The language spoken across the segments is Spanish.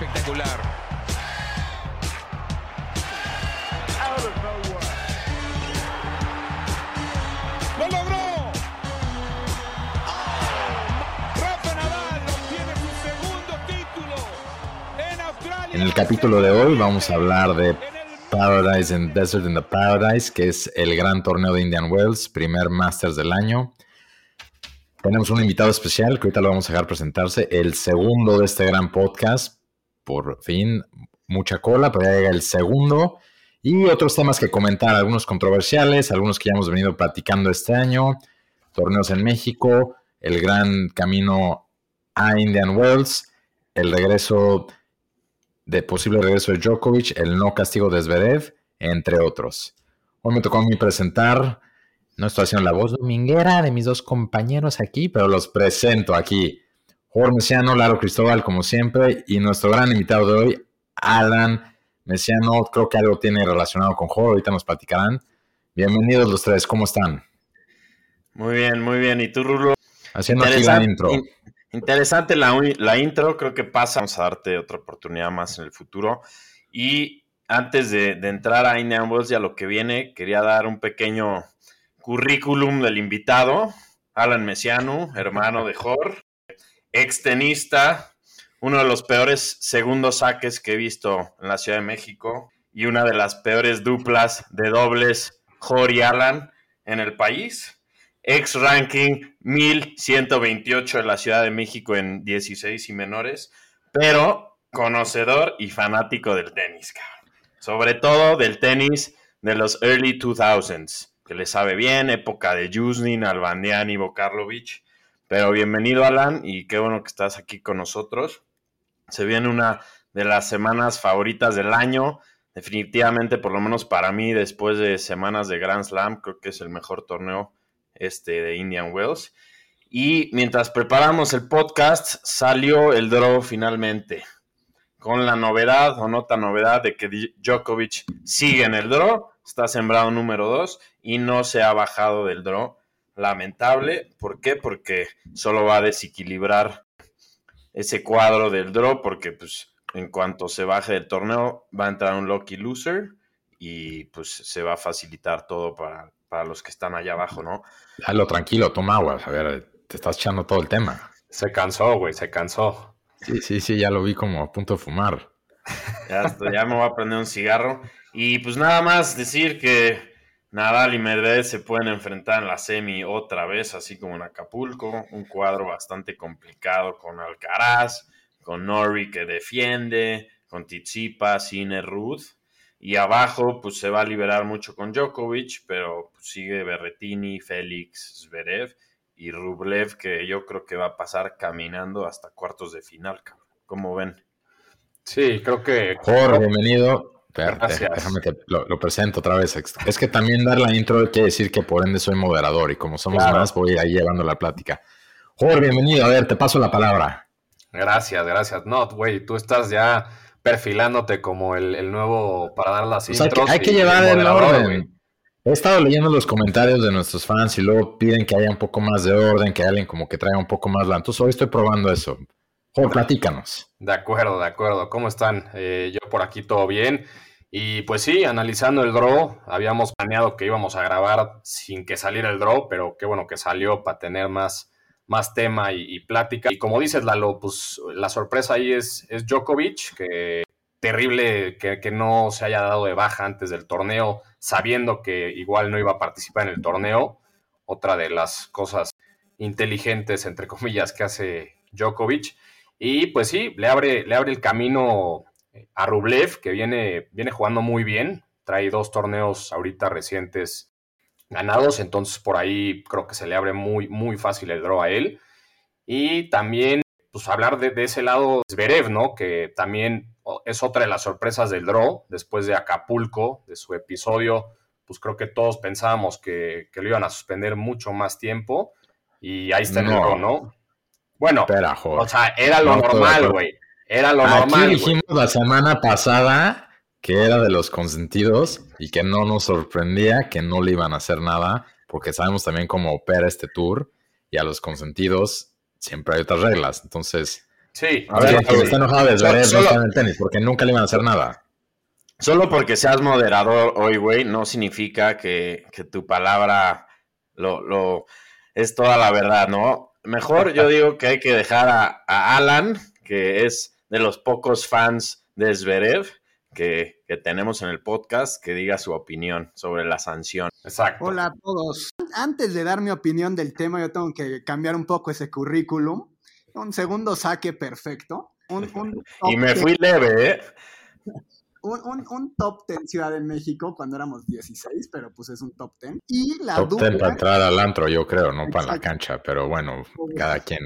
Espectacular. ¡Lo logró! Rafa Nadal obtiene su segundo título en Australia. En el capítulo de hoy vamos a hablar de Paradise and Desert in the Paradise, que es el gran torneo de Indian Wells, primer Masters del año. Tenemos un invitado especial que ahorita lo vamos a dejar presentarse, el segundo de este gran podcast. Por fin, mucha cola, pero ya llega el segundo. Y otros temas que comentar, algunos controversiales, algunos que ya hemos venido platicando este año, torneos en México, el gran camino a Indian Wells, el regreso de posible regreso de Djokovic, el no castigo de Zverev, entre otros. Hoy me tocó a mí presentar, no estoy haciendo la voz dominguera de mis dos compañeros aquí, pero los presento aquí. Jorge Mesiano, Laro Cristóbal, como siempre, y nuestro gran invitado de hoy, Alan Mesiano, creo que algo tiene relacionado con Jorge, ahorita nos platicarán. Bienvenidos los tres, ¿cómo están? Muy bien, muy bien. ¿Y tú, Rulo? Haciendo aquí la intro. in- interesante la, la intro, creo que pasa. Vamos a darte otra oportunidad más en el futuro. Y antes de, de entrar a Wells y a lo que viene, quería dar un pequeño currículum del invitado, Alan Mesiano, hermano de Jor, extenista, uno de los peores segundos saques que he visto en la Ciudad de México y una de las peores duplas de dobles Jor y Alan en el país. Ex ranking 1128 de la Ciudad de México en 16 y menores, pero conocedor y fanático del tenis. Sobre todo del tenis de los early 2000s, que le sabe bien, época de Jusnin, Albandian y Bokarlovich. Pero bienvenido, Alan, y qué bueno que estás aquí con nosotros. Se viene una de las semanas favoritas del año. Definitivamente, por lo menos para mí, después de semanas de Grand Slam, creo que es el mejor torneo este, de Indian Wells. Y mientras preparamos el podcast, salió el draw finalmente. Con la novedad o nota novedad de que Djokovic sigue en el draw, está sembrado número 2 y no se ha bajado del draw. Lamentable. ¿Por qué? Porque solo va a desequilibrar ese cuadro del draw, porque pues en cuanto se baje del torneo va a entrar un lucky loser y pues se va a facilitar todo para, para los que están allá abajo, ¿no? Dalo tranquilo, toma agua. A ver, te estás echando todo el tema. Se cansó, güey, se cansó. Sí, sí, sí, ya lo vi como a punto de fumar. Ya, ya me voy a prender un cigarro. Y pues nada más decir que Nadal y Medvedev se pueden enfrentar en la semi otra vez, así como en Acapulco. Un cuadro bastante complicado con Alcaraz, con Norrie que defiende, con Tsitsipas, Sinner, Ruth. Y abajo pues se va a liberar mucho con Djokovic, pero pues, sigue Berretini, Félix, Zverev y Rublev que yo creo que va a pasar caminando hasta cuartos de final, cabrón. ¿Cómo ven? Sí, creo que. Jorge, bienvenido. Espérate, Gracias. Déjame que lo, lo presento otra vez. Es que también dar la intro quiere decir que por ende soy moderador y como somos Claro. más voy ahí llevando la plática. Jorge, bienvenido. A ver, te paso la palabra. Gracias, gracias. No, güey, tú estás ya perfilándote como el, el nuevo para dar las O sea, que intros hay que llevar el orden. He estado leyendo los comentarios de nuestros fans y luego piden que haya un poco más de orden, que alguien como que traiga un poco más la. Entonces hoy estoy probando eso. Platícanos. De acuerdo, de acuerdo. ¿Cómo están? Eh, yo por aquí todo bien. Y pues sí, analizando el draw, habíamos planeado que íbamos a grabar sin que saliera el draw, pero qué bueno que salió para tener más, más tema y, plática. Y como dices, Lalo, pues la sorpresa ahí es, es Djokovic, que terrible que no se haya dado de baja antes del torneo, sabiendo que igual no iba a participar en el torneo. Otra de las cosas inteligentes, entre comillas, que hace Djokovic. Y pues sí, le abre, le abre el camino eh, a Rublev, que viene, viene jugando muy bien. Trae dos torneos ahorita recientes ganados, entonces por ahí creo que se le abre muy, muy fácil el draw a él. Y también, pues hablar de, de ese lado, Zverev, ¿no? Que también oh, es otra de las sorpresas del draw, después de Acapulco, de su episodio, pues creo que todos pensábamos que, que lo iban a suspender mucho más tiempo. Y ahí está el draw, ¿no? Bueno, Espera, o sea, era lo No, normal, güey. Era lo Aquí normal. dijimos la semana pasada que era de los consentidos y que no nos sorprendía que no le iban a hacer nada, porque sabemos también cómo opera este tour y a los consentidos siempre hay otras reglas. Entonces, Sí, a ver, Sí, está enojado Solo- está en el tenis, porque nunca le iban a hacer nada. Solo porque seas moderador hoy, güey, no significa que, que tu palabra lo, lo- es toda la verdad, ¿no? Mejor yo digo que hay que dejar a, a Alan, que es de los pocos fans de Zverev que, que tenemos en el podcast, que diga su opinión sobre la sanción. exacto. Hola a todos. Antes de dar mi opinión del tema, yo tengo que cambiar un poco ese currículum. Un segundo saque perfecto. Un, un Y me fui leve, ¿eh? Un, un- un top 10 Ciudad de México cuando éramos 16, pero pues es un top 10. Y la Top 10 para dupla. entrar al antro, yo creo, no para la cancha, pero bueno, cada quien.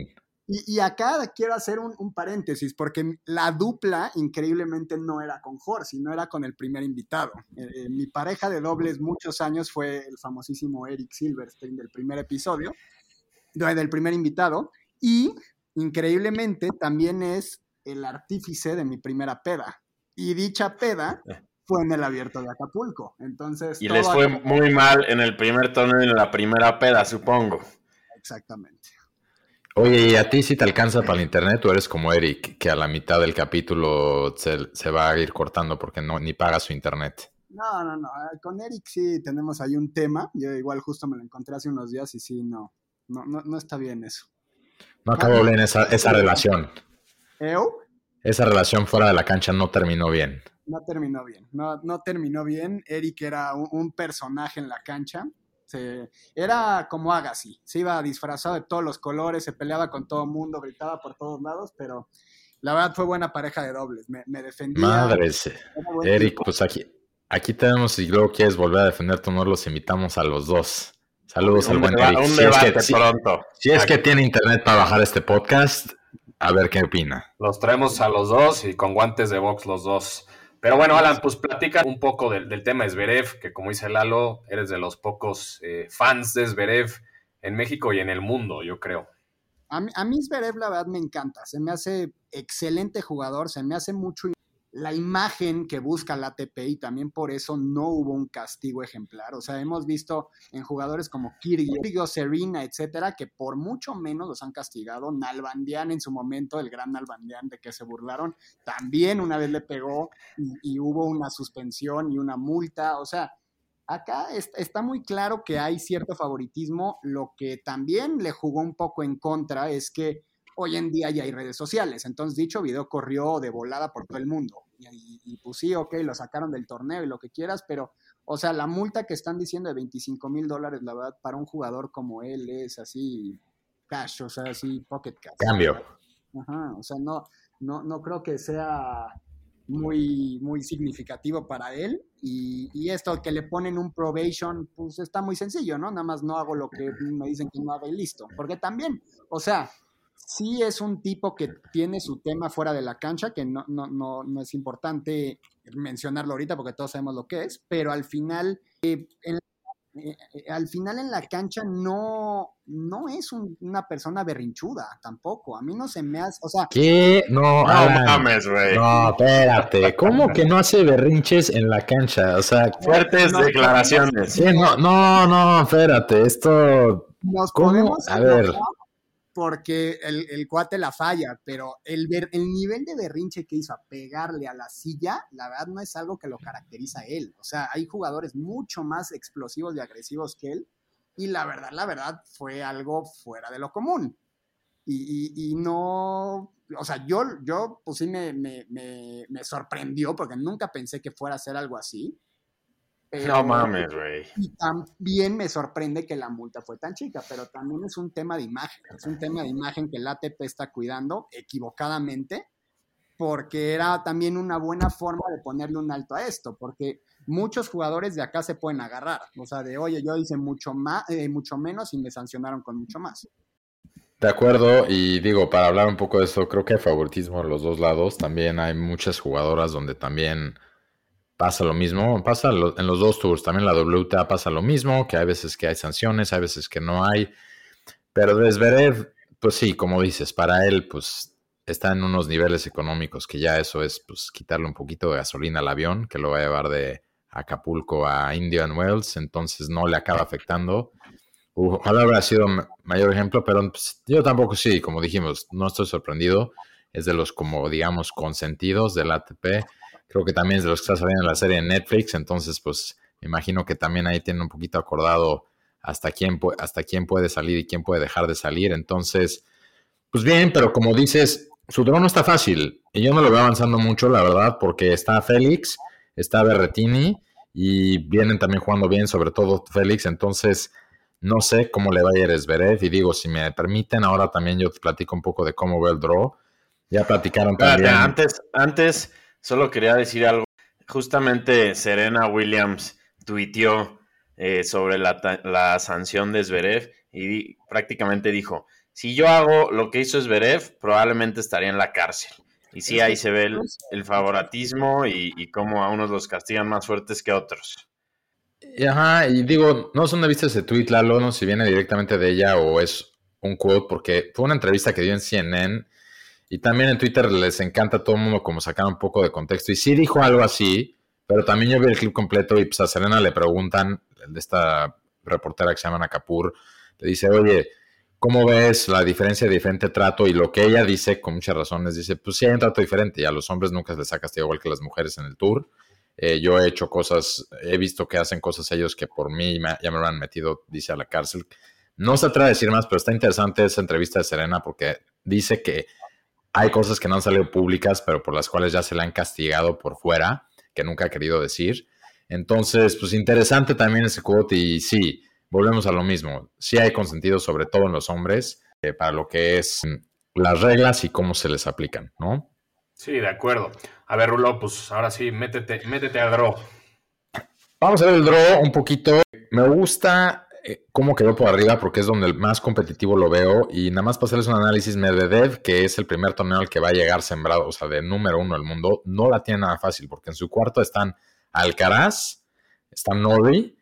Y, y acá quiero hacer un, un paréntesis, porque la dupla increíblemente no era con Jorge, no era con el primer invitado. Eh, eh, mi pareja de dobles muchos años fue el famosísimo Eric Silverstein del primer episodio, de- del primer invitado, y increíblemente también es el artífice de mi primera peda. Y dicha peda fue en el abierto de Acapulco. Entonces, Y todo les fue muy mal en el primer torneo y en la primera peda, supongo. Exactamente. Oye, ¿y a ti si te alcanza para el internet o eres como Eric, que a la mitad del capítulo se, se va a ir cortando porque no ni paga su internet? No, no, no. eh, Con Eric sí tenemos ahí un tema. Yo igual justo me lo encontré hace unos días y sí, no. No, no, no está bien eso. No acabó bien esa, esa relación. Eu Esa relación fuera de la cancha no terminó bien. no terminó bien. No, no terminó bien. Eric era un, un personaje en la cancha. Se- era como Agassi. Se iba disfrazado de todos los colores, se peleaba con todo el mundo, gritaba por todos lados, pero la verdad fue buena pareja de dobles. Me, me defendía. Buen Eric, tipo. pues aquí, aquí tenemos, si luego quieres volver a defender tu honor, los invitamos a los dos. Saludos al buen Eric. un Si es, debate que, si- pronto. si es que tiene internet para bajar este podcast, a ver qué opina. Los traemos a los dos y con guantes de box los dos. Pero bueno, Alan, pues platica un poco del, del tema de Zverev, que como dice Lalo, eres de los pocos eh, fans de Zverev en México y en el mundo, yo creo. A mí, a mí Zverev, la verdad, me encanta. Se me hace excelente jugador, se me hace mucho la imagen que busca la ATP y también por eso no hubo un castigo ejemplar. O sea, hemos visto en jugadores como Kyrgios, Serena, etcétera, que por mucho menos los han castigado. Nalbandian en su momento, el gran Nalbandian de que se burlaron, también una vez le pegó y, hubo una suspensión y una multa. O sea, acá es- está muy claro que hay cierto favoritismo. Lo que también le jugó un poco en contra es que hoy en día ya hay redes sociales. Entonces, dicho video corrió de volada por todo el mundo. Y, y- y, pues sí, ok, lo sacaron del torneo y lo que quieras, pero, o sea, la multa que están diciendo de 25 mil dólares, la verdad, para un jugador como él es así cash, o sea, así pocket cash. Cambio. Ajá, o sea, no, no, no creo que sea muy, muy significativo para él. Y, y esto que le ponen un probation, pues está muy sencillo, ¿no? Nada más no hago lo que me dicen que no haga y listo. Porque también, o sea, sí es un tipo que tiene su tema fuera de la cancha, que no, no, no, no es importante mencionarlo ahorita porque todos sabemos lo que es, pero al final, eh, en eh, eh, al final en la cancha no, no es un- una persona berrinchuda tampoco. A mí no se me hace, o sea, ¿Qué? No, No Alan. mames, güey. No, espérate. ¿Cómo que no hace berrinches en la cancha? O sea, Fuertes No, declaraciones. sí, no, no, no, espérate. Esto. nos ¿Cómo? podemos A ver. enojar porque el, cuate la falla, pero el, ver- el nivel de berrinche que hizo a pegarle a la silla, la verdad no es algo que lo caracteriza a él. O sea, hay jugadores mucho más explosivos y agresivos que él, y la verdad, la verdad, fue algo fuera de lo común. Y, y- y no, o sea, yo, yo pues sí me- me sorprendió porque nunca pensé que fuera a ser algo así. Pero- No mames, güey. y también me sorprende que la multa fue tan chica, pero también es un tema de imagen, es un tema de imagen que la ATP está cuidando equivocadamente, porque era también una buena forma de ponerle un alto a esto, porque muchos jugadores de acá se pueden agarrar, o sea, de oye, yo hice mucho más, mucho menos y me sancionaron con mucho más. De acuerdo, y digo, para hablar un poco de eso, creo que hay favoritismo en los dos lados. También hay muchas jugadoras donde también pasa lo mismo. Pasa lo- en los dos tours, también la WTA pasa lo mismo, que hay veces que hay sanciones, hay veces que no hay. Pero de Zverev, pues sí, como dices, para él, pues está en unos niveles económicos que ya eso es, pues, quitarle un poquito de gasolina al avión, que lo va a llevar de Acapulco a Indian Wells, entonces no le acaba afectando. Ojalá hubiera sido mayor ejemplo, pero pues, yo tampoco sí, como dijimos, no estoy sorprendido. Es de los, como digamos, consentidos del ATP. Creo que también es de los que está saliendo en la serie en Netflix, entonces pues me imagino que también ahí tienen un poquito acordado hasta quién, hasta quién puede salir y quién puede dejar de salir. Entonces, pues bien, pero como dices, su draw no está fácil. Y yo no lo veo avanzando mucho, la verdad, porque está Félix, está Berretini y vienen también jugando bien, sobre todo Félix. Entonces, no sé cómo le va a ir a Zverev. Y digo, si me permiten, ahora también yo te platico un poco de cómo ve el draw. Ya platicaron también. Antes, antes, solo quería decir algo. Justamente Serena Williams tuiteó eh, sobre la, sanción de Zverev y prácticamente dijo, si yo hago lo que hizo Zverev, probablemente estaría en la cárcel. Y sí, ahí se ve el, favoritismo y, cómo a unos los castigan más fuertes que a otros. Ajá, y digo, no sé dónde viste ese tweet, Lalo, no si viene directamente de ella o es un quote, porque fue una entrevista que dio en CNN y también en Twitter les encanta a todo el mundo como sacar un poco de contexto. Y sí dijo algo así, pero también yo vi el clip completo y pues a Serena le preguntan, de esta reportera que se llama Nakapur, le dice, oye, ¿cómo ves la diferencia de diferente trato? Y lo que ella dice, con muchas razones, dice, pues sí hay un trato diferente y a los hombres nunca se les ha castigado igual que las mujeres en el tour. Eh, yo he hecho cosas, he visto que hacen cosas ellos que por mí ya me lo han metido, dice, a la cárcel. No se atreve a decir más, pero está interesante esa entrevista de Serena porque dice que hay cosas que no han salido públicas, pero por las cuales ya se le han castigado por fuera, que nunca ha querido decir. Entonces, pues interesante también ese quote y sí, volvemos a lo mismo. Sí hay consentido, sobre todo en los hombres, eh, para lo que es las reglas y cómo se les aplican, ¿no? Sí, de acuerdo. A ver, Rulo, pues ahora sí, métete, métete al draw. Vamos a ver el draw un poquito. Me gusta cómo quedó por arriba porque es donde el más competitivo lo veo. Y nada más para hacerles un análisis, Medvedev, que es el primer torneo al que va a llegar sembrado, o sea, de número uno del mundo, no la tiene nada fácil porque en su cuarto están Alcaraz, está Norrie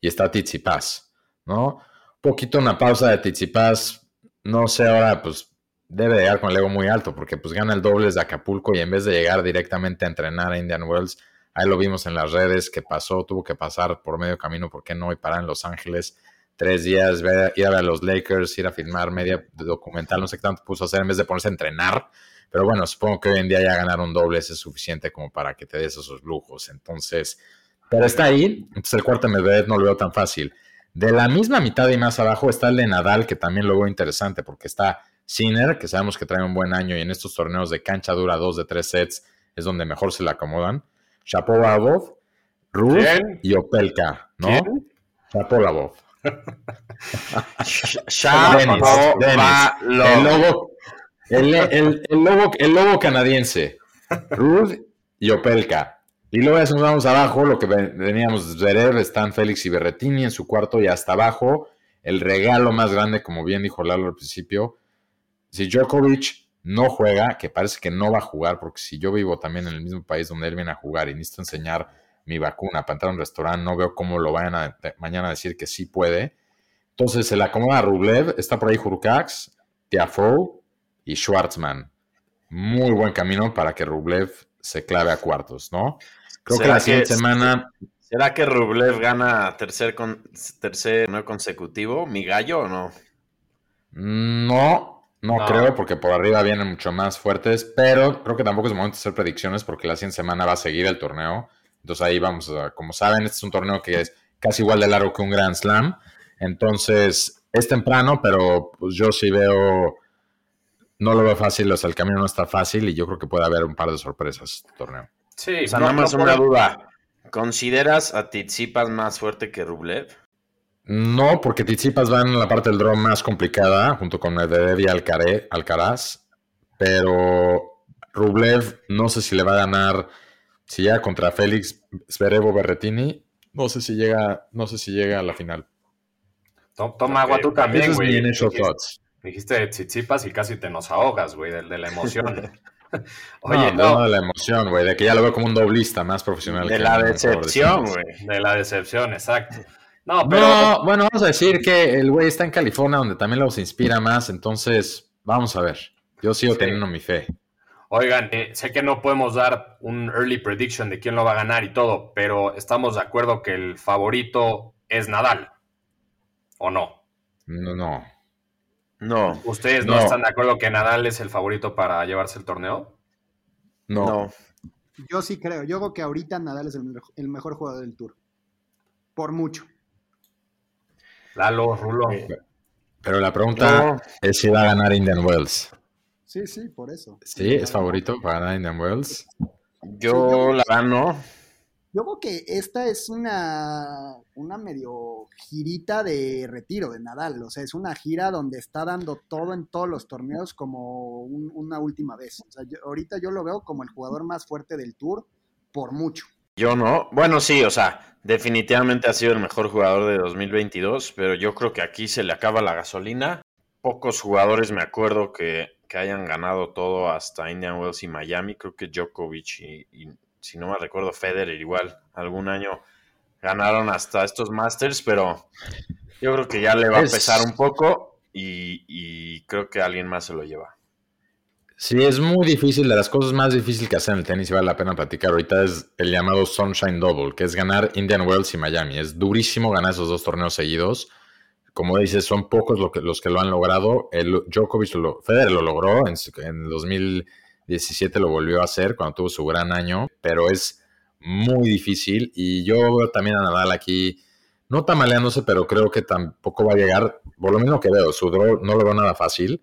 y está Tsitsipas, ¿no? Un poquito una pausa de Tsitsipas, no sé ahora, pues debe llegar con el ego muy alto porque pues gana el doble de Acapulco y en vez de llegar directamente a entrenar a Indian Wells, ahí lo vimos en las redes que pasó, tuvo que pasar por medio camino, ¿por qué no? Y parar en Los Ángeles tres días, ir a ver a los Lakers, ir a filmar media documental, no sé qué tanto puso hacer en vez de ponerse a entrenar. Pero bueno, supongo que hoy en día ya ganar un doble es suficiente como para que te des esos lujos. Entonces, pero está ahí. Entonces el cuarto Medvedev no lo veo tan fácil. De la misma mitad y más abajo está el de Nadal, que también lo veo interesante porque está Sinner, que sabemos que trae un buen año y en estos torneos de cancha dura dos de tres sets es donde mejor se le acomodan. Shapovalov, Ruth y Opelka, ¿no? Shapovalov. El lobo, el, el, lobo, canadiense. Ruth y Opelka. Y luego ya vamos abajo, lo que veníamos de ver, están Félix y Berretini en su cuarto y hasta abajo, el regalo más grande, como bien dijo Lalo al principio, si Djokovic no juega, que parece que no va a jugar, porque si yo vivo también en el mismo país donde él viene a jugar y necesito enseñar mi vacuna para entrar a un restaurante, no veo cómo lo vayan a mañana a decir que sí puede. Entonces se le acomoda a Rublev, está por ahí Hurkacz, Tiafoe y Schwartzman. Muy buen camino para que Rublev se clave a cuartos, ¿no? Creo que la siguiente semana. ¿Será que Rublev gana tercer, con, tercer no consecutivo? ¿Mi gallo o no? No, no, creo, porque por arriba vienen mucho más fuertes, pero creo que tampoco es momento de hacer predicciones porque la siguiente semana va a seguir el torneo. Entonces ahí vamos, a, como saben, este es un torneo que es casi igual de largo que un Grand Slam. Entonces es temprano, pero pues yo sí veo, no lo veo fácil, o sea, el camino no está fácil y yo creo que puede haber un par de sorpresas este torneo. Sí, o sea, nada más una duda. ¿Consideras a Tizipas más fuerte que Rublev? No, porque Tsitsipas va en la parte del draw más complicada, junto con Medvedev y Alcaraz, pero Rublev no sé si le va a ganar, si llega contra Félix Sverevo Berretini, no sé si llega, no sé si llega a la final. Toma agua tú también, güey. Dijiste Tsitsipas y casi te nos ahogas, güey, de, de la emoción. Oye, no, no. de la emoción, güey, de que ya lo veo como un doblista más profesional. De la decepción, güey. De la decepción, exacto. No, pero. bueno, vamos a decir que el güey está en California, donde también los inspira más. Entonces, vamos a ver. Yo sigo teniendo mi fe. Oigan, eh, sé que no podemos dar un early prediction de quién lo va a ganar y todo, pero estamos de acuerdo que el favorito es Nadal. ¿O no? No, no. No. ¿Ustedes no, No. están de acuerdo que Nadal es el favorito para llevarse el torneo? No. No. Yo sí creo. Yo creo que ahorita Nadal es el mejor jugador del Tour. Por mucho. Lalo, Rulo. Pero la pregunta No. es si va a ganar Indian Wells. Sí, sí, por eso. Sí, es favorito para ganar Indian Wells. Yo la gano. Yo creo que esta es una, una medio girita de retiro de Nadal. O sea, es una gira donde está dando todo en todos los torneos como un- una última vez. O sea, yo- ahorita yo lo veo como el jugador más fuerte del Tour por mucho. Yo no. Bueno, sí, o sea, definitivamente ha sido el mejor jugador de 2022, pero yo creo que aquí se le acaba la gasolina. Pocos jugadores me acuerdo que, que hayan ganado todo hasta Indian Wells y Miami. Creo que Djokovic y, y, si no me recuerdo, Federer igual algún año ganaron hasta estos Masters, pero yo creo que ya le va a Es- pesar un poco y, y creo que alguien más se lo lleva. Sí, es muy difícil. De las cosas más difíciles que hacer en el tenis y vale la pena platicar ahorita es el llamado Sunshine Double, que es ganar Indian Wells y Miami. Es durísimo ganar esos dos torneos seguidos. Como dices, son pocos lo que- los que lo han logrado. El Djokovic, lo, Federer lo logró en, en 2017, lo volvió a hacer cuando tuvo su gran año, pero es muy difícil. Y yo veo también a Nadal aquí, no tamaleándose, pero creo que tampoco va a llegar, por lo menos que veo, su draw no lo veo nada fácil.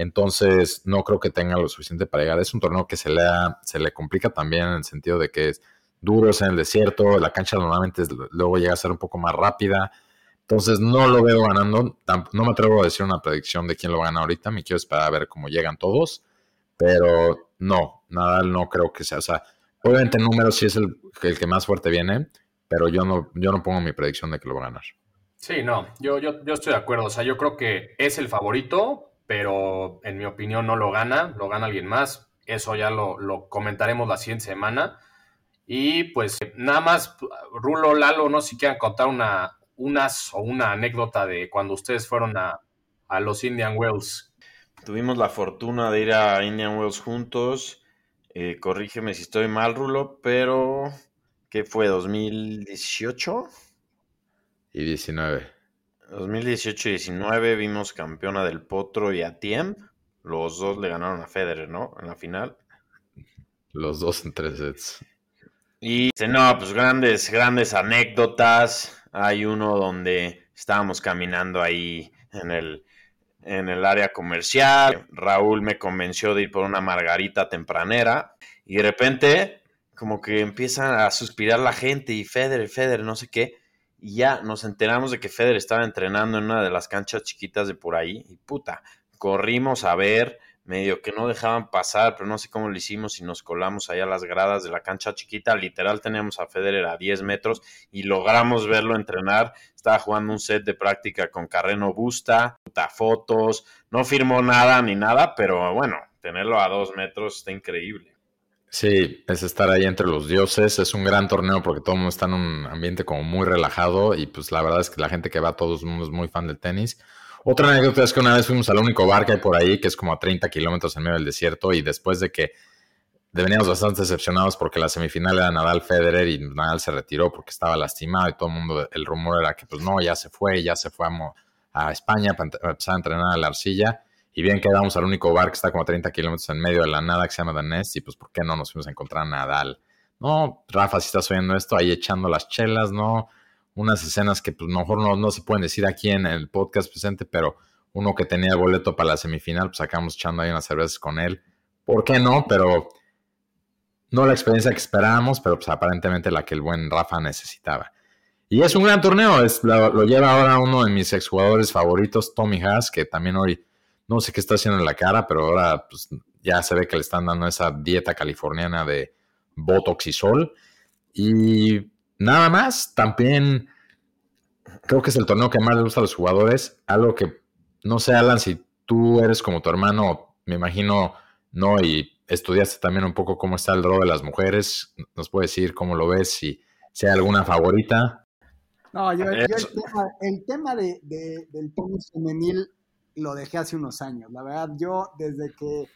Entonces, no creo que tenga lo suficiente para llegar. Es un torneo que se le, se le complica también en el sentido de que es duro, es en el desierto, la cancha normalmente luego llega a ser un poco más rápida. Entonces, no lo veo ganando. No me atrevo a decir una predicción de quién lo gana ahorita. Me quiero esperar a ver cómo llegan todos. Pero no, Nadal no creo que sea. O sea, obviamente en números sí es el, el que más fuerte viene, pero yo no, yo no pongo mi predicción de que lo va a ganar. Sí, no, yo, yo, yo estoy de acuerdo. O sea, yo creo que es el favorito, pero en mi opinión no lo gana, lo gana alguien más. Eso ya lo, lo comentaremos la siguiente semana. Y pues nada más, Rulo, Lalo, no sé si quieran contar una, unas o una anécdota de cuando ustedes fueron a, a los Indian Wells. Tuvimos la fortuna de ir a Indian Wells juntos. Eh, corrígeme si estoy mal, Rulo, pero ¿qué fue? ¿2018? Y 19. 2018-19 vimos campeona del Potro y a Tiem. Los dos le ganaron a Federer, ¿no? En la final. Los dos en tres sets. Y dice, no, pues grandes, grandes anécdotas. Hay uno donde estábamos caminando ahí en el, en el área comercial. Raúl me convenció de ir por una margarita tempranera. Y de repente, como que empieza a suspirar la gente y Federer, Federer, no sé qué. Y ya nos enteramos de que Federer estaba entrenando en una de las canchas chiquitas de por ahí. Y puta, corrimos a ver, medio que no dejaban pasar, pero no sé cómo lo hicimos y nos colamos allá a las gradas de la cancha chiquita. Literal teníamos a Federer a 10 metros y logramos verlo entrenar. Estaba jugando un set de práctica con Carreno Busta, puta, fotos, no firmó nada ni nada, pero bueno, tenerlo a dos metros está increíble. Sí, es estar ahí entre los dioses. Es un gran torneo porque todo el mundo está en un ambiente como muy relajado y pues la verdad es que la gente que va a todos el mundo es muy fan del tenis. Otra anécdota es que una vez fuimos al único bar que hay por ahí, que es como a 30 kilómetros en medio del desierto y después de que veníamos bastante decepcionados porque la semifinal era Nadal Federer y Nadal se retiró porque estaba lastimado y todo el mundo, el rumor era que pues no, ya se fue, ya se fue a, España para empezar a entrenar a la arcilla. Y bien quedamos al único bar que está como a 30 kilómetros en medio de la nada que se llama Nest y pues ¿por qué no nos fuimos a encontrar a Nadal? No, Rafa, si estás oyendo esto, ahí echando las chelas, ¿no? Unas escenas que pues mejor no, no se pueden decir aquí en el podcast presente, pero uno que tenía el boleto para la semifinal, pues acabamos echando ahí unas cervezas con él. ¿Por qué no? Pero no la experiencia que esperábamos, pero pues aparentemente la que el buen Rafa necesitaba. Y es un gran torneo, lo lleva ahora uno de mis exjugadores favoritos, Tommy Haas, que también hoy no sé qué está haciendo en la cara, pero ahora pues, ya se ve que le están dando esa dieta californiana de Botox y sol. Y nada más, también creo que es el torneo que más le gusta a los jugadores. Algo que, no sé, Alan, si tú eres como tu hermano, me imagino, no, y estudiaste también un poco cómo está el draw de las mujeres. ¿Nos puedes decir cómo lo ves? Si, si hay alguna favorita. No, yo, yo el tema, el tema de, de- del tenis femenil lo dejé hace unos años. La verdad, yo desde que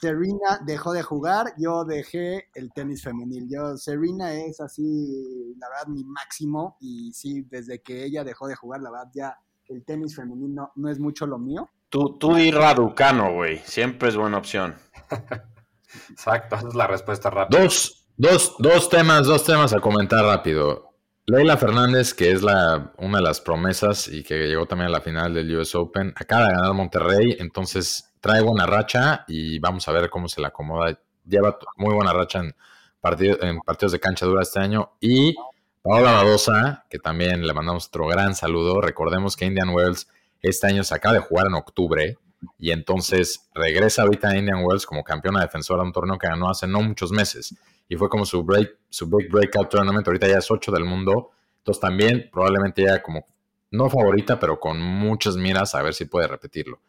Serena dejó de jugar, yo dejé el tenis femenil. Yo, Serena es así, la verdad, mi máximo. Y sí, desde que ella dejó de jugar, la verdad, ya el tenis femenino no es mucho lo mío. Tú, tú di Raducano, güey. Siempre es buena opción. Exacto, esa es la respuesta rápida. Dos, dos, dos temas, dos temas a comentar rápido. Leila Fernández, que es la, una de las promesas y que llegó también a la final del US Open, acaba de ganar Monterrey, entonces trae buena racha y vamos a ver cómo se la acomoda. Lleva muy buena racha en, partidos de cancha dura este año. Y Paola Badosa, que también le mandamos otro gran saludo. Recordemos que Indian Wells este año se acaba de jugar en octubre y entonces regresa ahorita a Indian Wells como campeona defensora de un torneo que ganó hace no muchos meses y fue como su break, su big breakout tournament. Ahorita ya es 8 del mundo. Entonces también probablemente ya como no favorita, pero con muchas miras a ver si puede repetirlo.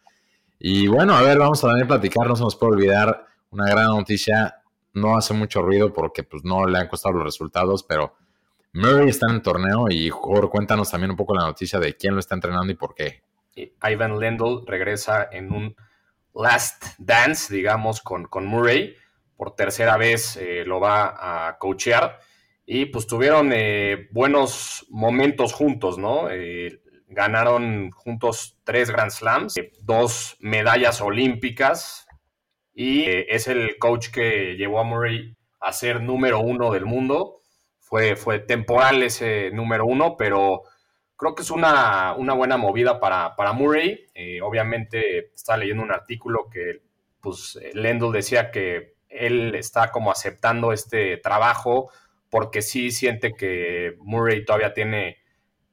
Y bueno, a ver, vamos a a platicar, no se nos puede olvidar una gran noticia. No hace mucho ruido porque pues no le han costado los resultados, pero Murray está en el torneo y Jorge, cuéntanos también un poco la noticia de quién lo está entrenando y por qué. Ivan Lendl regresa en un last dance, digamos, con, con Murray por tercera vez eh, lo va a coachear. Y pues tuvieron eh, buenos momentos juntos, ¿no? Eh, ganaron juntos tres Grand Slams, dos medallas olímpicas y es el coach que llevó a Murray a ser número uno del mundo. Fue, temporal ese número uno, pero creo que es una, buena movida para, Murray. obviamente estaba leyendo un artículo que pues Lendl decía que él está como aceptando este trabajo porque sí siente que Murray todavía tiene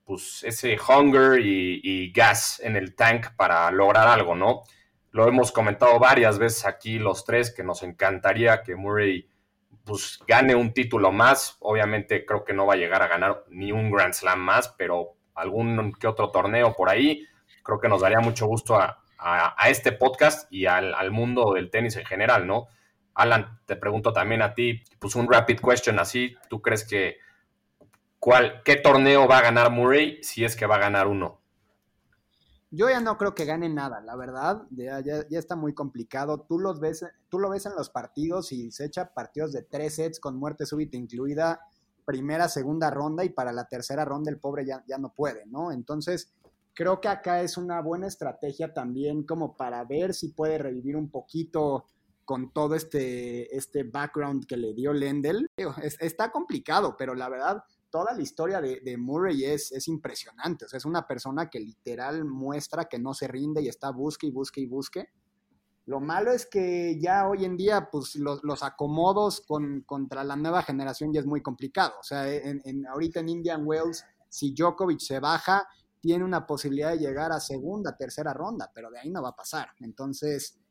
pues ese hunger y, gas en el tank para lograr algo, ¿no? Lo hemos comentado varias veces aquí los tres que nos encantaría que Murray pues gane un título más. Obviamente creo que no va a llegar a ganar ni un Grand Slam más, pero algún que otro torneo por ahí. Creo que nos daría mucho gusto a, este podcast y al, al mundo del tenis en general, ¿no? Alan, te pregunto también a ti, pues un rapid question así, ¿tú crees que cuál, qué torneo va a ganar Murray si es que va a ganar uno? Yo ya no creo que gane nada, la verdad, ya, ya, está muy complicado. Tú, los ves, tú lo ves en los partidos y se echa partidos de tres sets con muerte súbita incluida, primera, segunda ronda y para la tercera ronda el pobre ya, ya no puede, ¿no? Entonces, creo que acá es una buena estrategia también como para ver si puede revivir un poquito con todo este, este background que le dio Lendl. está complicado, pero la verdad, toda la historia de, Murray es, es, impresionante. O sea, es una persona que literal muestra que no se rinde y está busque y busque y busque. Lo malo es que ya hoy en día, pues los, acomodos con, contra la nueva generación ya es muy complicado. O sea, en, ahorita en Indian Wells, si Djokovic se baja, tiene una posibilidad de llegar a segunda, tercera ronda, pero de ahí no va a pasar. Entonces,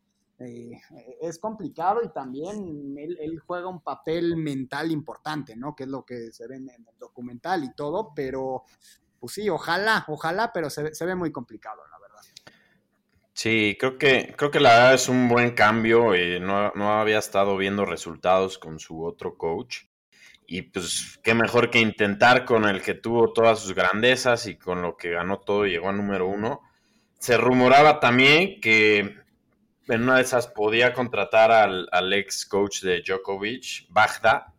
eh, es complicado y también él, juega un papel mental importante, ¿no? Que es lo que se ve en, el documental y todo, pero pues sí, ojalá, ojalá, pero se, ve muy complicado, la verdad. Sí, creo que, creo que la verdad es un buen cambio. Eh, no, no, había estado viendo resultados con su otro coach. Y pues qué mejor que intentar con el que tuvo todas sus grandezas y con lo que ganó todo y llegó a número uno. Se rumoraba también que en una de esas podía contratar al, ex coach de Djokovic, Bagda,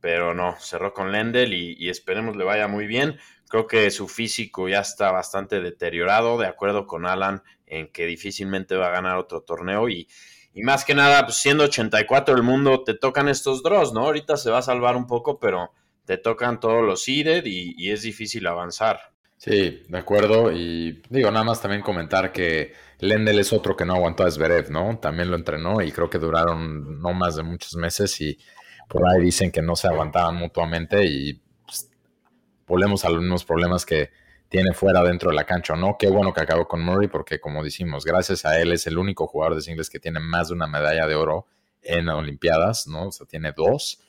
pero no, cerró con Lendl y, esperemos le vaya muy bien. Creo que su físico ya está bastante deteriorado, de acuerdo con Alan, en que difícilmente va a ganar otro torneo y, más que nada, pues, siendo 84 el mundo, te tocan estos draws, ¿no? Ahorita se va a salvar un poco, pero te tocan todos los seeded y es difícil avanzar. Sí, de acuerdo. Y digo, nada más también comentar que Lendl es otro que no aguantó a Zverev, ¿no? También lo entrenó y creo que duraron no más de muchos meses y por ahí dicen que no se aguantaban mutuamente y pues, volvemos a los mismos problemas que tiene fuera dentro de la cancha, ¿no? Qué bueno que acabó con Murray porque, como decimos, gracias a él es el único jugador de singles que tiene más de una medalla de oro en Olimpiadas, ¿no? O sea, tiene dos.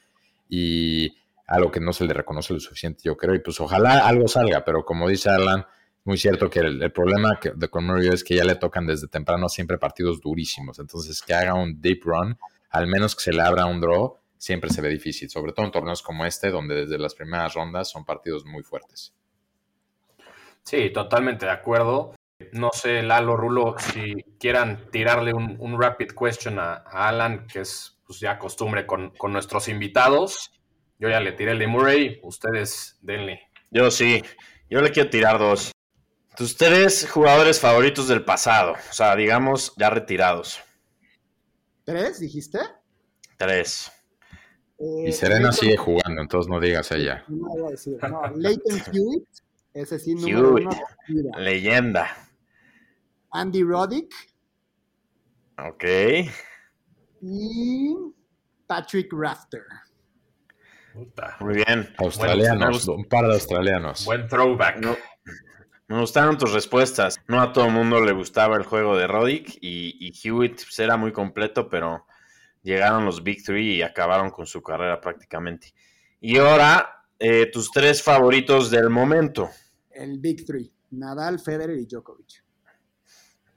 Y algo que no se le reconoce lo suficiente, yo creo, y pues ojalá algo salga, pero como dice Alan, muy cierto que el, problema de con Murray es que ya le tocan desde temprano siempre partidos durísimos, entonces que haga un deep run, al menos que se le abra un draw, siempre se ve difícil, sobre todo en torneos como este, donde desde las primeras rondas son partidos muy fuertes. Sí, totalmente de acuerdo. No sé, Lalo, Rulo, si quieran tirarle un, rapid question a, Alan, que es pues, ya costumbre con, con nuestros invitados. Yo ya le tiré el de Murray, ustedes denle. Yo sí, yo le quiero tirar dos. Tus tres jugadores favoritos del pasado, o sea, digamos, ya retirados. ¿Tres, dijiste? Tres. y Serena sigue jugando, entonces no digas ella. No voy a decir. No, Leighton Hewitt, ese sí, número Hewitt, uno. Leyenda. Andy Roddick. Ok. Y Patrick Rafter. Puta. Muy bien. Australianos, un par de australianos. Buen throwback. No, me gustaron tus respuestas. No a todo el mundo le gustaba el juego de Roddick y, y Hewitt pues, era muy completo, pero llegaron los Big Three y acabaron con su carrera prácticamente. Y ahora, eh, tus tres favoritos del momento. El Big Three. Nadal, Federer y Djokovic.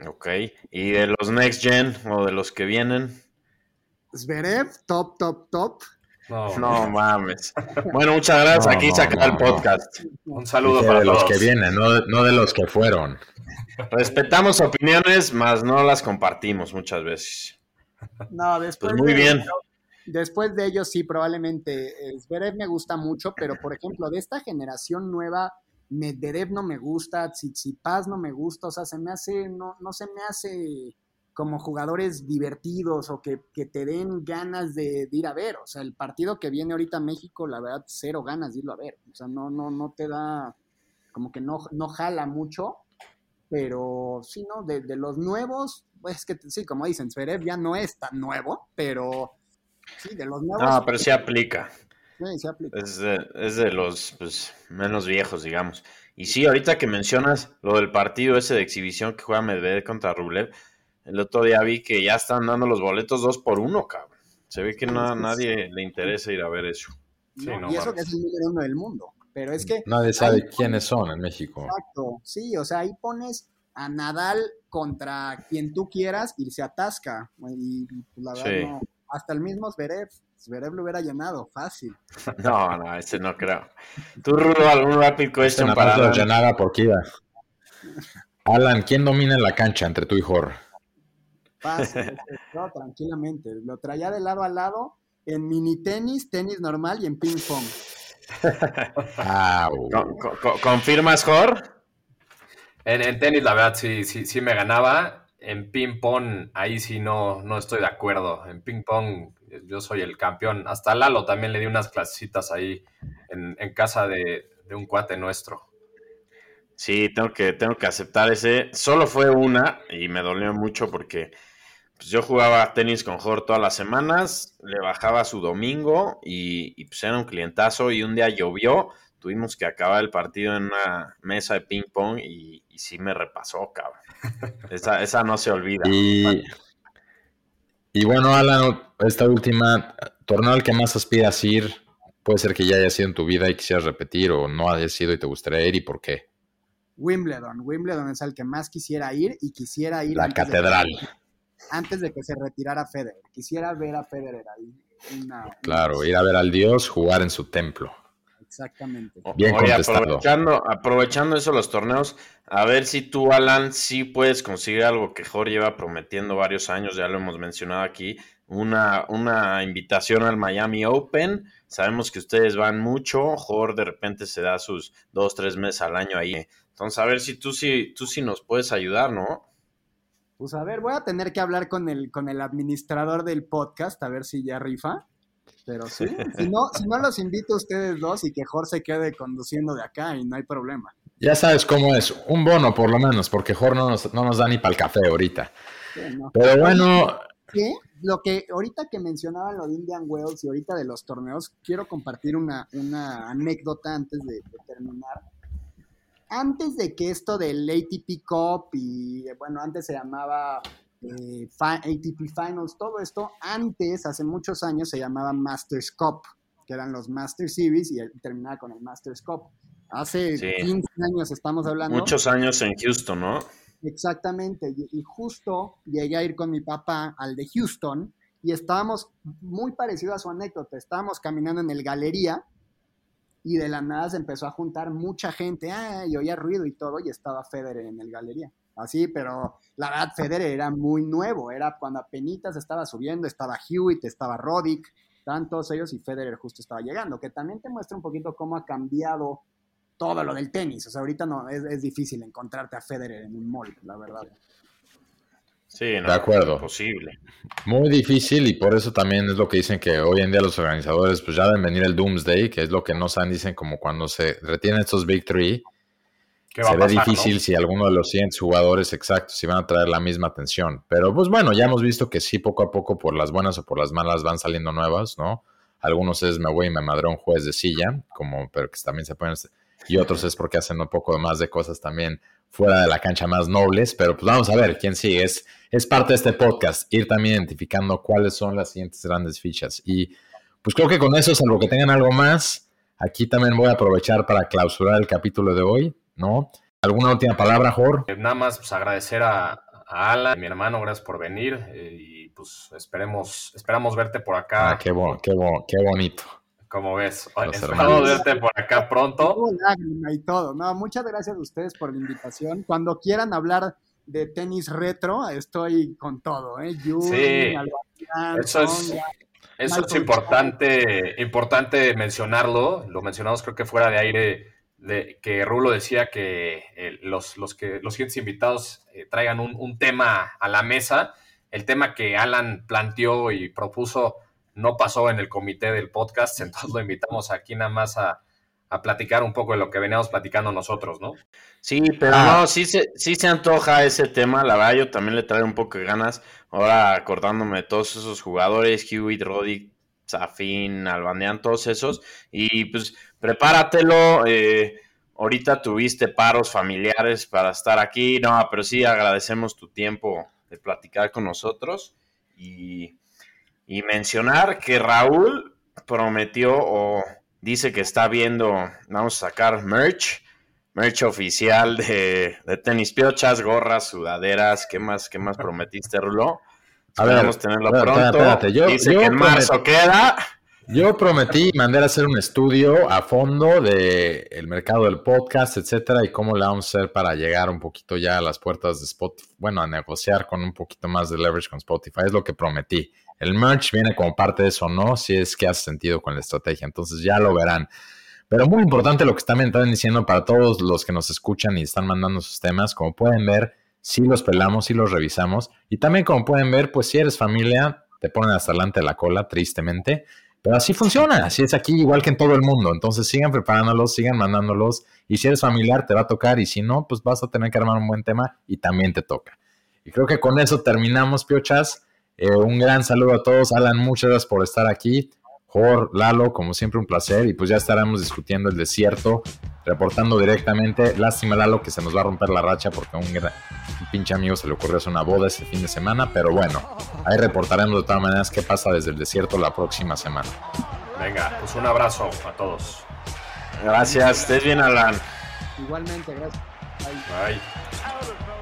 Ok. ¿Y de los Next Gen o de los que vienen? Zverev, top, top, top. No, No mames. Bueno, muchas gracias. No, Aquí no, se acaba no, el no. podcast. Un saludo para de los que vienen, no, no de los que fueron. Respetamos opiniones, mas no las compartimos muchas veces. No, después Pues muy de- bien. Después de ellos, sí, probablemente. eh, Zverev me gusta mucho, pero por ejemplo, de esta generación nueva, Medvedev no me gusta, Tsitsipas no me gusta, o sea, se me hace, no, no se me hace como jugadores divertidos o que, que te den ganas de, de ir a ver. O sea, el partido que viene ahorita a México, la verdad, cero ganas de irlo a ver. O sea, no, no, no te da, como que no, no jala mucho, pero sí, ¿no? De, de los nuevos, pues es que sí, como dicen, Zverev ya no es tan nuevo, pero sí, de los nuevos. No, pero sí aplica. sí, sí aplica. Es de, es de los pues, menos viejos, digamos. Y sí, ahorita que mencionas lo del partido ese de exhibición que juega Medvedev contra Rublev, el otro día vi que ya están dando los boletos dos por uno, cabrón. Se ve que no, a nadie le interesa ir a ver eso. Sí, ¿no? no y eso mames. que es el número uno del mundo. Pero es que, Nadie sabe quiénes son en México. exacto, sí, o sea, ahí pones a Nadal contra quien tú quieras y se atasca. Y, y, pues, la verdad, Sí. no. Hasta el mismo Zverev, Zverev lo hubiera llenado, fácil. No, no, ese no creo. Tú, Rulo, algún rapid Este question para Alan? por Kiva. Alan, ¿quién domina en la cancha entre tú y Jor? Fácil, no, tranquilamente. Lo traía de lado a lado en mini tenis, tenis normal y en ping pong. Au. Co- co- co- ¿Confirmas, Jor? En, en tenis, la verdad, sí, sí, sí me ganaba. En ping-pong, ahí sí no, no estoy de acuerdo. En ping-pong, yo soy el campeón. Hasta Lalo también le di unas clasecitas ahí en, en casa de, de un cuate nuestro. Sí, tengo que, tengo que aceptar ese. Solo fue una y me dolió mucho porque pues, yo jugaba tenis con Jor todas las semanas, le bajaba su domingo y, y, pues era un clientazo y un día llovió, tuvimos que acabar el partido en una mesa de ping pong y, y sí me repasó, cabrón. Esa, esa no se olvida. Y, y bueno, Alan, esta última, torneo al que más aspiras ir, puede ser que ya haya sido en tu vida y quisieras repetir o no haya sido y te gustaría ir y por qué. Wimbledon. Wimbledon es al que más quisiera ir y quisiera ir La antes de- catedral. Antes de que se retirara Federer. Quisiera ver a Federer ahí. Una- Claro, ir a ver al dios, jugar en su templo. Exactamente. Bien Oye, aprovechando, aprovechando eso los torneos, a ver si tú, Alan, sí puedes conseguir algo que Jorge lleva prometiendo varios años, ya lo hemos mencionado aquí, una, una invitación al Miami Open. Sabemos que ustedes van mucho, Jorge de repente se da sus dos, tres meses al año ahí. Entonces, a ver si tú sí, tú sí nos puedes ayudar, ¿no? Pues a ver, voy a tener que hablar con el, con el administrador del podcast, a ver si ya rifa. Pero sí, si no, si no los invito a ustedes dos y que Jorge se quede conduciendo de acá y no hay problema. Ya sabes cómo es, un bono por lo menos, porque Jor no nos, no nos da ni para el café ahorita. Sí, no. Pero bueno, lo que ahorita que mencionaban lo de Indian Wells y ahorita de los torneos, quiero compartir una, una anécdota antes de, de terminar. Antes de que esto del ATP Cup y bueno, antes se llamaba eh, ATP Finals, todo esto, antes, hace muchos años, se llamaba Masters Cup, que eran los Master Series y terminaba con el Masters Cup. Hace Sí. 15 años estamos hablando. Muchos años en Houston, ¿no? Exactamente, y, y justo llegué a ir con mi papá al de Houston y estábamos muy parecido a su anécdota, estábamos caminando en el galería y de la nada se empezó a juntar mucha gente, ah, y oía ruido y todo y estaba Federer en el galería. Así, pero la verdad Federer era muy nuevo, era cuando apenas estaba subiendo, estaba Hewitt, estaba Roddick, estaban todos ellos y Federer justo estaba llegando, que también te muestra un poquito cómo ha cambiado todo lo del tenis. O sea, ahorita no, es, es difícil encontrarte a Federer en un mall, la verdad. Sí, no, De acuerdo. Imposible. Muy difícil y por eso también es lo que dicen que hoy en día los organizadores pues ya deben venir el Doomsday, que es lo que no saben, dicen como cuando se retienen estos Big Three, ¿Qué va se a ve pasar, difícil no? si alguno de los siguientes jugadores exactos si van a traer la misma atención. Pero pues bueno, ya hemos visto que sí, poco a poco, por las buenas o por las malas, van saliendo nuevas, ¿no? Algunos es me voy y me madré un juez de silla, como, pero que también se pueden... Y otros es porque hacen un poco más de cosas también fuera de la cancha más nobles, pero pues vamos a ver quién sigue. Es, es parte de este podcast, ir también identificando cuáles son las siguientes grandes fichas. Y pues creo que con eso, salvo que tengan algo más, aquí también voy a aprovechar para clausurar el capítulo de hoy, ¿no? ¿Alguna última palabra, Jor? Eh, Nada más pues, agradecer a, a Alan, mi hermano, gracias por venir eh, y pues esperemos, esperamos verte por acá. Ah, qué, qué bonito. Como ves, hermanos. verte por acá pronto. Hubo lágrima y todo. No, muchas gracias a ustedes por la invitación. Cuando quieran hablar de tenis retro, estoy con todo, ¿eh? Yuri, Sí. Eso es, Songa. eso es importante, importante mencionarlo. Lo mencionamos creo que fuera de aire, de, que Rulo decía que eh, los, los que los siguientes invitados eh, traigan un, un tema a la mesa. El tema que Alan planteó y propuso no pasó en el comité del podcast, entonces lo invitamos aquí nada más a, a platicar un poco de lo que veníamos platicando nosotros, ¿no? Sí, pero Ah. no, sí se, sí se antoja ese tema. La verdad, yo también le traigo un poco de ganas. Ahora acordándome de todos esos jugadores, Hewitt, Roddick, Safin, Albandean, todos esos. Y pues prepáratelo. eh, ahorita tuviste paros familiares para estar aquí. No, pero sí agradecemos tu tiempo de platicar con nosotros. Y, y mencionar que Raúl prometió o dice que está viendo, vamos a sacar merch merch oficial de, de tenis piochas, gorras, sudaderas. ¿Qué más, qué más prometiste, Rulo? A ver, Esperamos tenerlo espérate, pronto. espérate, yo- Dice yo que en marzo queda. Yo prometí mandar a hacer un estudio a fondo de el mercado del podcast, etcétera, y cómo le vamos a hacer para llegar un poquito ya a las puertas de Spotify, bueno, a negociar con un poquito más de leverage con Spotify, es lo que prometí. El merch viene como parte de eso, ¿no? Si es que hace sentido con la estrategia, entonces ya lo verán. Pero muy importante lo que están están diciendo para todos los que nos escuchan y están mandando sus temas, como pueden ver, sí los pelamos, sí los revisamos, y también como pueden ver, pues si eres familia, te ponen hasta delante de la cola, tristemente, pero así funciona, así es aquí igual que en todo el mundo. Entonces sigan preparándolos, sigan mandándolos. Y si eres familiar, te va a tocar. Y si no, pues vas a tener que armar un buen tema y también te toca. Y creo que con eso terminamos, Piochas. Eh, un gran saludo a todos. Alan, muchas gracias por estar aquí. Jor, Lalo, como siempre, un placer. Y pues ya estaremos discutiendo el desierto, reportando directamente. Lástima, Lalo, que se nos va a romper la racha porque a un, pinche amigo se le ocurrió hacer una boda ese fin de semana. Pero bueno, ahí reportaremos de todas maneras qué pasa desde el desierto la próxima semana. Venga, pues un abrazo a todos. Gracias, estés bien, Alan. Igualmente, gracias. Bye. Bye.